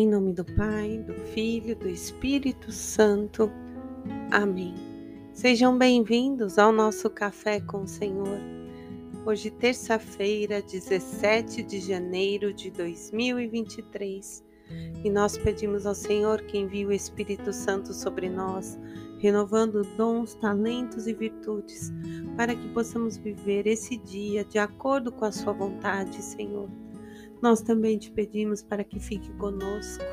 Em nome do Pai, do Filho, do Espírito Santo. Amém. Sejam bem-vindos ao nosso Café com o Senhor. Hoje, terça-feira, 17 de janeiro de 2023, e nós pedimos ao Senhor que envie o Espírito Santo sobre nós, renovando dons, talentos e virtudes, para que possamos viver esse dia de acordo com a Sua vontade, Senhor nós também te pedimos para que fique conosco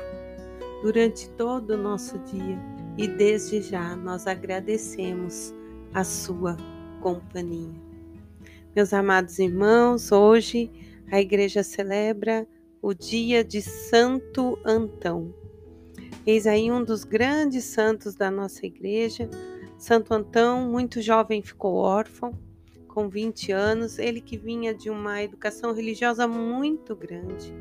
durante todo o nosso dia e desde já nós agradecemos a sua companhia. Meus amados irmãos, hoje a igreja celebra o dia de Santo Antão. Eis aí um dos grandes santos da nossa igreja. Santo Antão, muito jovem, ficou órfão com 20 anos, ele que vinha de uma educação religiosa muito grande.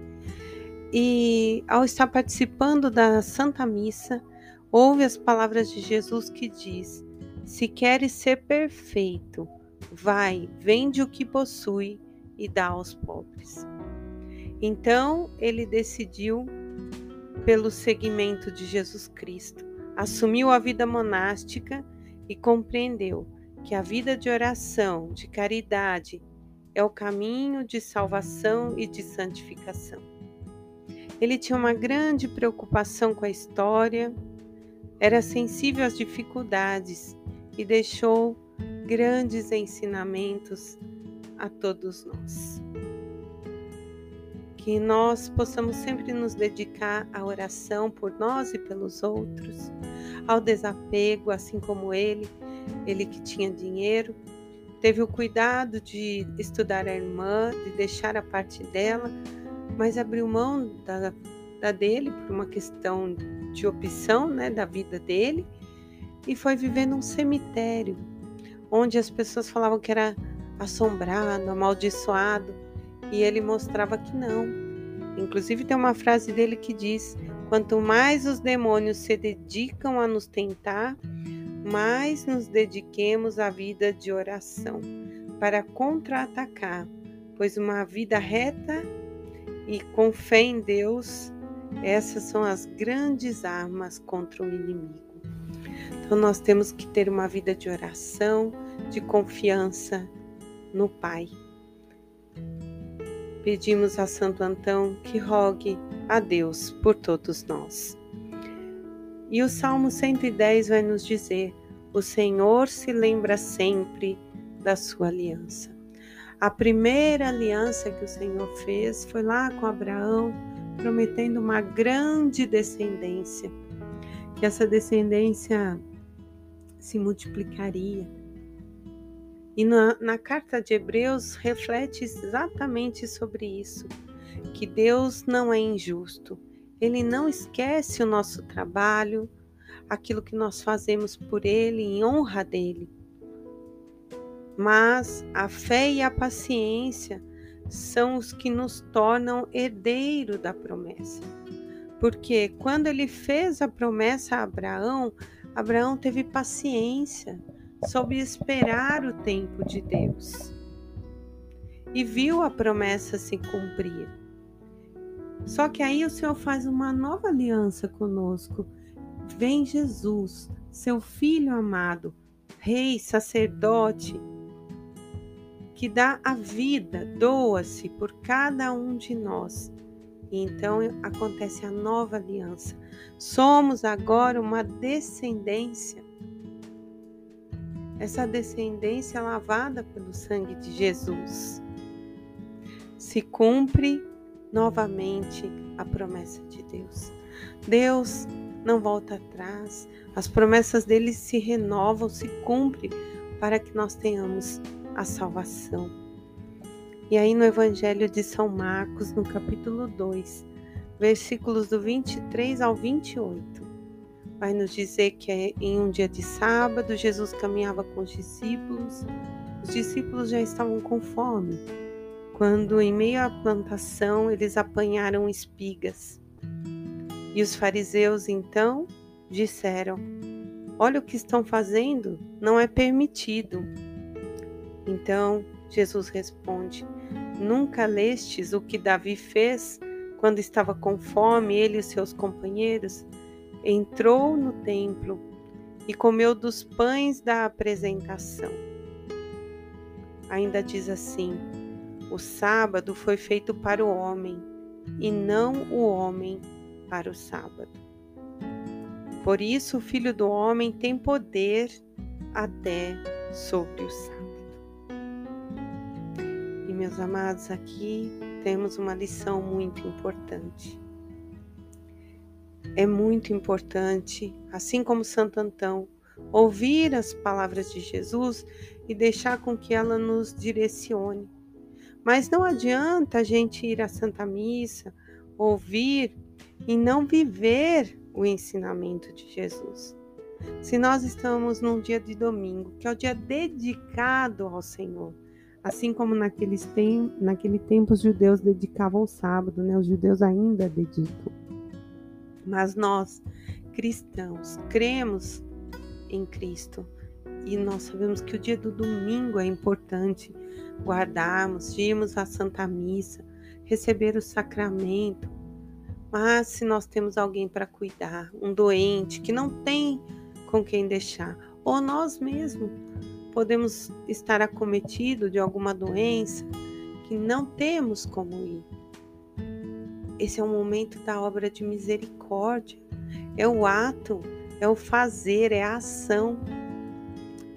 E ao estar participando da Santa Missa, ouve as palavras de Jesus que diz: Se queres ser perfeito, vai, vende o que possui e dá aos pobres. Então ele decidiu pelo seguimento de Jesus Cristo, assumiu a vida monástica e compreendeu que a vida de oração, de caridade, é o caminho de salvação e de santificação. Ele tinha uma grande preocupação com a história, era sensível às dificuldades e deixou grandes ensinamentos a todos nós. Que nós possamos sempre nos dedicar à oração por nós e pelos outros, ao desapego, assim como ele ele que tinha dinheiro, teve o cuidado de estudar a irmã, de deixar a parte dela, mas abriu mão da, da dele por uma questão de opção né, da vida dele e foi viver num cemitério, onde as pessoas falavam que era assombrado, amaldiçoado, e ele mostrava que não. Inclusive tem uma frase dele que diz: Quanto mais os demônios se dedicam a nos tentar, mais nos dediquemos à vida de oração para contra-atacar, pois uma vida reta e com fé em Deus, essas são as grandes armas contra o inimigo. Então nós temos que ter uma vida de oração, de confiança no Pai. Pedimos a Santo Antão que rogue a Deus por todos nós. E o Salmo 110 vai nos dizer: O Senhor se lembra sempre da sua aliança. A primeira aliança que o Senhor fez foi lá com Abraão, prometendo uma grande descendência, que essa descendência se multiplicaria. E na, na carta de Hebreus reflete exatamente sobre isso, que Deus não é injusto ele não esquece o nosso trabalho, aquilo que nós fazemos por Ele, em honra dele. Mas a fé e a paciência são os que nos tornam herdeiro da promessa. Porque quando ele fez a promessa a Abraão, Abraão teve paciência, soube esperar o tempo de Deus e viu a promessa se cumprir. Só que aí o Senhor faz uma nova aliança conosco. Vem Jesus, seu filho amado, rei, sacerdote, que dá a vida, doa-se por cada um de nós. E então acontece a nova aliança. Somos agora uma descendência. Essa descendência lavada pelo sangue de Jesus se cumpre novamente a promessa de Deus. Deus não volta atrás, as promessas dele se renovam, se cumprem para que nós tenhamos a salvação. E aí no Evangelho de São Marcos, no capítulo 2, versículos do 23 ao 28, vai nos dizer que é em um dia de sábado Jesus caminhava com os discípulos, os discípulos já estavam com fome quando, em meio à plantação, eles apanharam espigas. E os fariseus então disseram: Olha o que estão fazendo, não é permitido. Então Jesus responde: Nunca lestes o que Davi fez quando estava com fome, ele e seus companheiros, entrou no templo e comeu dos pães da apresentação. Ainda diz assim: o sábado foi feito para o homem e não o homem para o sábado. Por isso, o filho do homem tem poder até sobre o sábado. E meus amados, aqui temos uma lição muito importante. É muito importante, assim como Santo Antão, ouvir as palavras de Jesus e deixar com que ela nos direcione. Mas não adianta a gente ir à Santa Missa, ouvir e não viver o ensinamento de Jesus. Se nós estamos num dia de domingo, que é o dia dedicado ao Senhor, assim como naqueles tem, naquele tempo os judeus dedicavam o sábado, né? Os judeus ainda dedicam. Mas nós, cristãos, cremos em Cristo e nós sabemos que o dia do domingo é importante guardarmos, irmos à Santa Missa, receber o sacramento. Mas se nós temos alguém para cuidar, um doente que não tem com quem deixar, ou nós mesmos podemos estar acometido de alguma doença que não temos como ir. Esse é o momento da obra de misericórdia. É o ato, é o fazer, é a ação.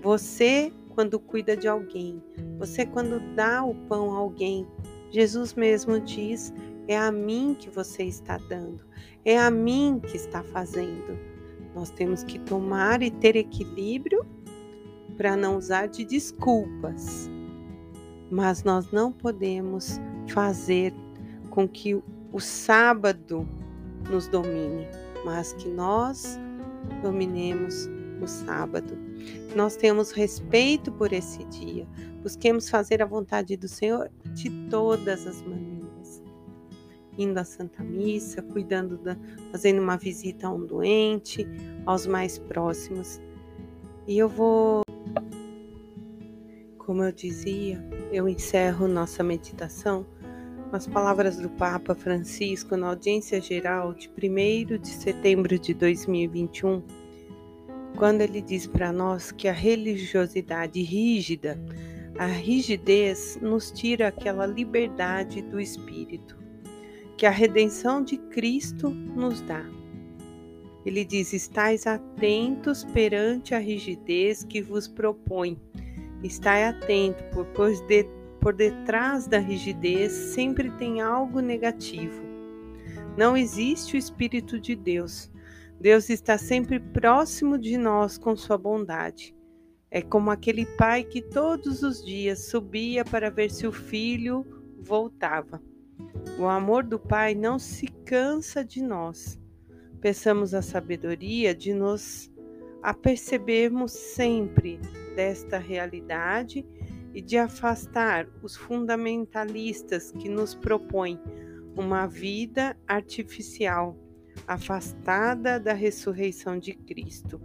Você, quando cuida de alguém, você, quando dá o pão a alguém, Jesus mesmo diz: é a mim que você está dando, é a mim que está fazendo. Nós temos que tomar e ter equilíbrio para não usar de desculpas. Mas nós não podemos fazer com que o sábado nos domine, mas que nós dominemos o sábado. Nós temos respeito por esse dia, busquemos fazer a vontade do Senhor de todas as maneiras. Indo à Santa Missa, cuidando da, fazendo uma visita a um doente, aos mais próximos. E eu vou, como eu dizia, eu encerro nossa meditação com as palavras do Papa Francisco na audiência geral de 1 de setembro de 2021, quando ele diz para nós que a religiosidade rígida, a rigidez, nos tira aquela liberdade do espírito que a redenção de Cristo nos dá. Ele diz: Estais atentos perante a rigidez que vos propõe. Estai atento, pois de, por detrás da rigidez sempre tem algo negativo. Não existe o Espírito de Deus. Deus está sempre próximo de nós com sua bondade. É como aquele pai que todos os dias subia para ver se o filho voltava. O amor do Pai não se cansa de nós. Peçamos a sabedoria de nos apercebermos sempre desta realidade e de afastar os fundamentalistas que nos propõem uma vida artificial, afastada da ressurreição de Cristo.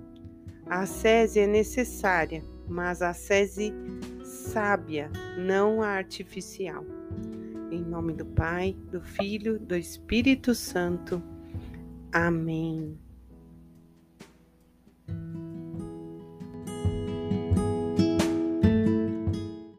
A ascese é necessária, mas a ascese sábia, não a artificial. Em nome do Pai, do Filho, do Espírito Santo. Amém.